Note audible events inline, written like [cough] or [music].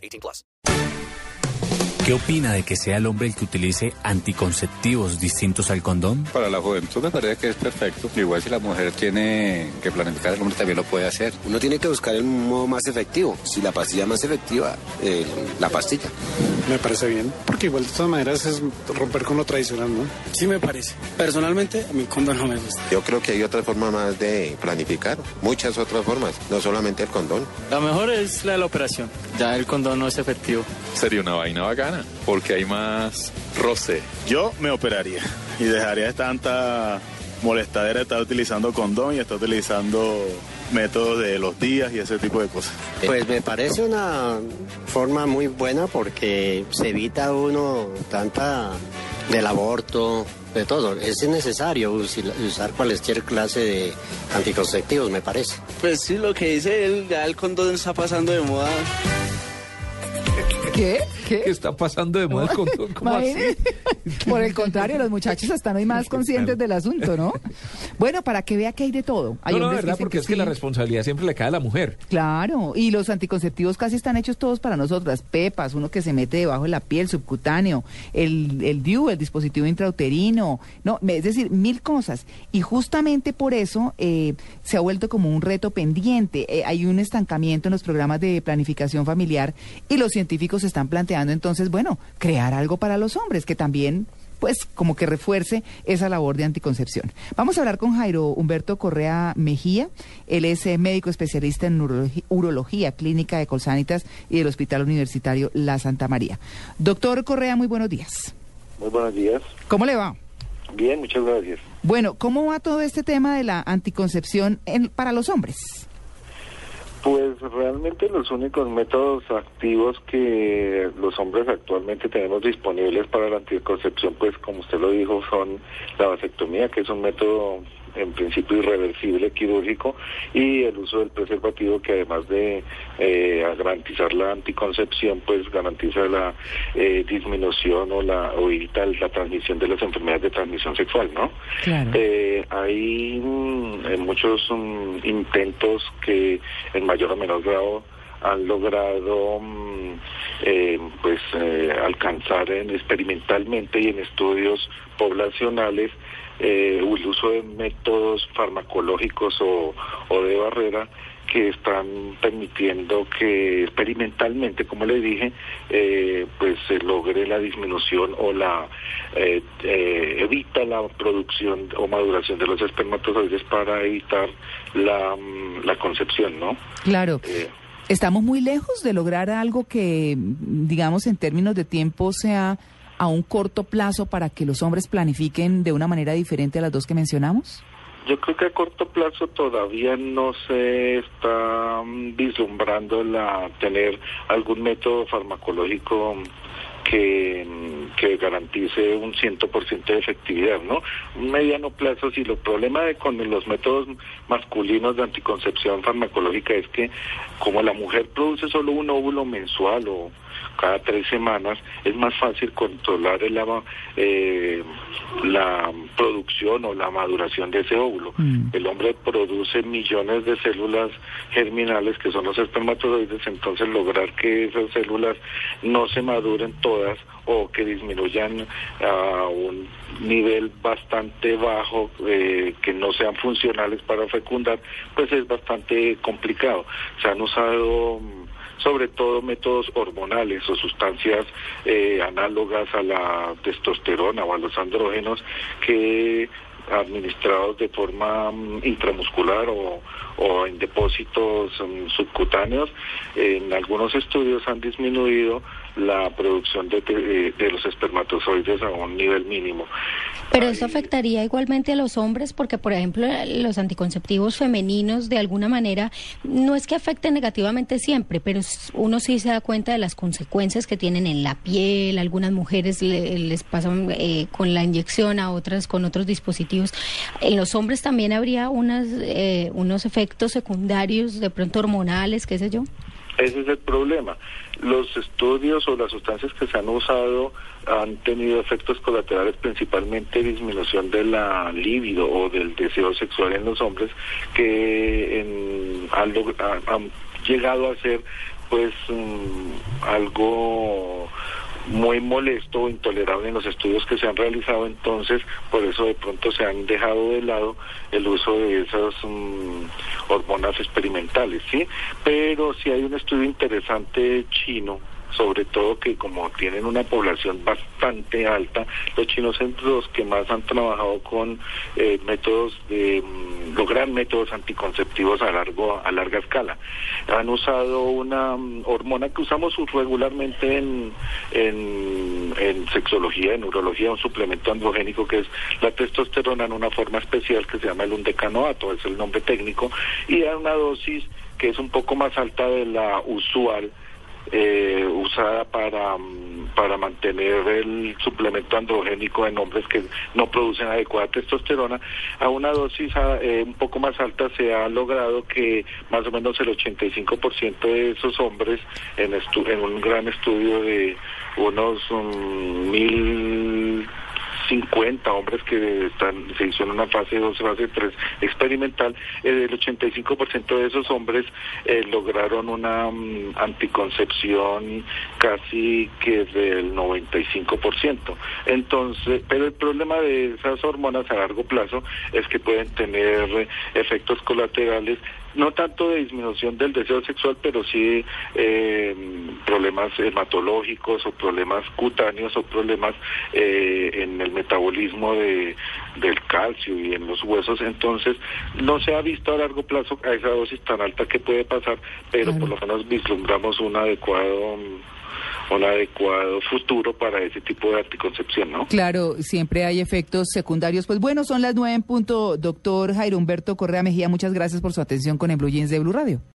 18 plus. ¿Qué opina de que sea el hombre el que utilice anticonceptivos distintos al condón? Para la juventud me parece que es perfecto. Igual si la mujer tiene que planificar, el hombre también lo puede hacer. Uno tiene que buscar el modo más efectivo. Si la pastilla más efectiva, eh, la pastilla. Me parece bien, porque igual de todas maneras es romper con lo tradicional, ¿no? Sí me parece. Personalmente, a mi condón no me gusta. Yo creo que hay otra forma más de planificar, muchas otras formas, no solamente el condón. La mejor es la de la operación. Ya el condón no es efectivo. Sería una vaina bacana, porque hay más roce. Yo me operaría y dejaría de tanta molestadera de estar utilizando condón y estar utilizando métodos de los días y ese tipo de cosas. Pues me parece una forma muy buena porque se evita uno tanta del aborto, de todo. Es necesario usar cualquier clase de anticonceptivos, me parece. Pues sí, lo que dice él, ya el condón está pasando de moda. ¿Qué? ¿Qué? ¿Qué está pasando de moda el condón? ¿Cómo así? Por el contrario, los muchachos están hoy más conscientes del asunto, ¿no? [laughs] Bueno, para que vea que hay de todo. Hay no, no, verdad, porque que es que sí. la responsabilidad siempre le cae a la mujer. Claro, y los anticonceptivos casi están hechos todos para nosotras. Pepas, uno que se mete debajo de la piel, subcutáneo, el, el DIU, el dispositivo intrauterino, no, me- es decir, mil cosas. Y justamente por eso eh, se ha vuelto como un reto pendiente. Eh, hay un estancamiento en los programas de planificación familiar y los científicos están planteando entonces, bueno, crear algo para los hombres que también pues como que refuerce esa labor de anticoncepción. Vamos a hablar con Jairo Humberto Correa Mejía. Él es eh, médico especialista en urología clínica de Colsanitas y del Hospital Universitario La Santa María. Doctor Correa, muy buenos días. Muy buenos días. ¿Cómo le va? Bien, muchas gracias. Bueno, ¿cómo va todo este tema de la anticoncepción en- para los hombres? Pues realmente los únicos métodos activos que los hombres actualmente tenemos disponibles para la anticoncepción, pues como usted lo dijo, son la vasectomía, que es un método en principio irreversible quirúrgico, y el uso del preservativo, que además de eh, garantizar la anticoncepción, pues garantiza la eh, disminución o la o evita la transmisión de las enfermedades de transmisión sexual, ¿no? Claro. Eh, hay mm, muchos mm, intentos que en mayor o menor grado han logrado mm, eh, pues eh, alcanzar en- experimentalmente y en estudios poblacionales eh, el uso de métodos farmacológicos o, o de barrera que están permitiendo que experimentalmente, como le dije, eh, pues se logre la disminución o la eh, eh, evita la producción o maduración de los espermatozoides para evitar la, mm, la concepción, ¿no? Claro. Estamos muy lejos de lograr algo que, digamos, en términos de tiempo sea a un corto plazo para que los hombres planifiquen de una manera diferente a las dos que mencionamos. Yo creo que a corto plazo todavía no se está mm, vislumbrando la tener algún método farmacológico que, mm, que garantice un 100% de efectividad, ¿no? Un mediano plazo, si lo problema de con los métodos masculinos de anticoncepción farmacológica es que como la mujer produce solo un óvulo mensual o cada tres semanas, es más fácil controlar el, eh, la producción o la maduración de ese óvulo. Mm. El hombre produce millones de células germinales que son los espermatozoides, entonces lograr que esas células no se maduren todas o que disminuyan a un nivel bastante bajo, eh, que no sean funcionales para fecundar, pues es bastante complicado. Se han usado mm, sobre todo métodos hormonales o sustancias eh, análogas a la testosterona o a los andrógenos que administrados de forma mm, intramuscular o, o en depósitos mm, subcutáneos, en algunos estudios han disminuido la producción de, de- de los espermatozoides a un nivel mínimo. Pero eso afectaría igualmente a los hombres porque, por ejemplo, los anticonceptivos femeninos de alguna manera no es que afecten negativamente siempre, pero uno sí se da cuenta de las consecuencias que tienen en la piel. Algunas mujeres le- les pasan eh, con la inyección, a otras con otros dispositivos. En los hombres también habría unas, eh, unos efectos secundarios, de pronto hormonales, qué sé yo. Ese es el problema. Los estudios o las sustancias que se han usado han tenido efectos colaterales, principalmente disminución de la libido o del deseo sexual en los hombres, que en- han, llegado a ser pues mm, algo muy molesto o intolerable en los estudios que se han realizado, entonces por eso de pronto se han dejado de lado el uso de esas mm, hormonas experimentales, ¿sí? Pero sí hay un estudio interesante chino sobre todo que como tienen una población bastante alta, los chinos son los que más han trabajado con eh, métodos de mm, lograr métodos anticonceptivos a largo a larga escala. Han usado una mm, hormona que usamos regularmente en, en, en sexología, en urología, un suplemento androgénico que es la testosterona en una forma especial que se llama el undecanoato, es el nombre técnico, y a una dosis que es un poco más alta de la usual eh, usada para, mm, para mantener el suplemento androgénico en hombres que no producen adecuada testosterona, a una dosis ah, eh, un poco más alta se ha logrado que más o menos el 85% de esos hombres en, estu- en un gran estudio de unos mm, mil 50 hombres que están, se hizo en una fase 2, fase 3 experimental, eh, el 85% de esos hombres eh, lograron una mm, anticoncepción casi que del 95%. Entonces, pero el problema de esas hormonas a largo plazo es que pueden tener efectos colaterales no tanto de disminución del deseo sexual, pero sí eh, problemas hematológicos o problemas cutáneos o problemas eh, en el metabolismo de, del calcio y en los huesos. Entonces, no se ha visto a largo plazo a esa dosis tan alta que puede pasar, pero por lo menos vislumbramos un adecuado un adecuado futuro para ese tipo de anticoncepción, ¿no? Claro, siempre hay efectos secundarios. Pues bueno, son las nueve en punto. Doctor Jairo Humberto Correa Mejía, muchas gracias por su atención con el Blue Jeans de Blue Radio.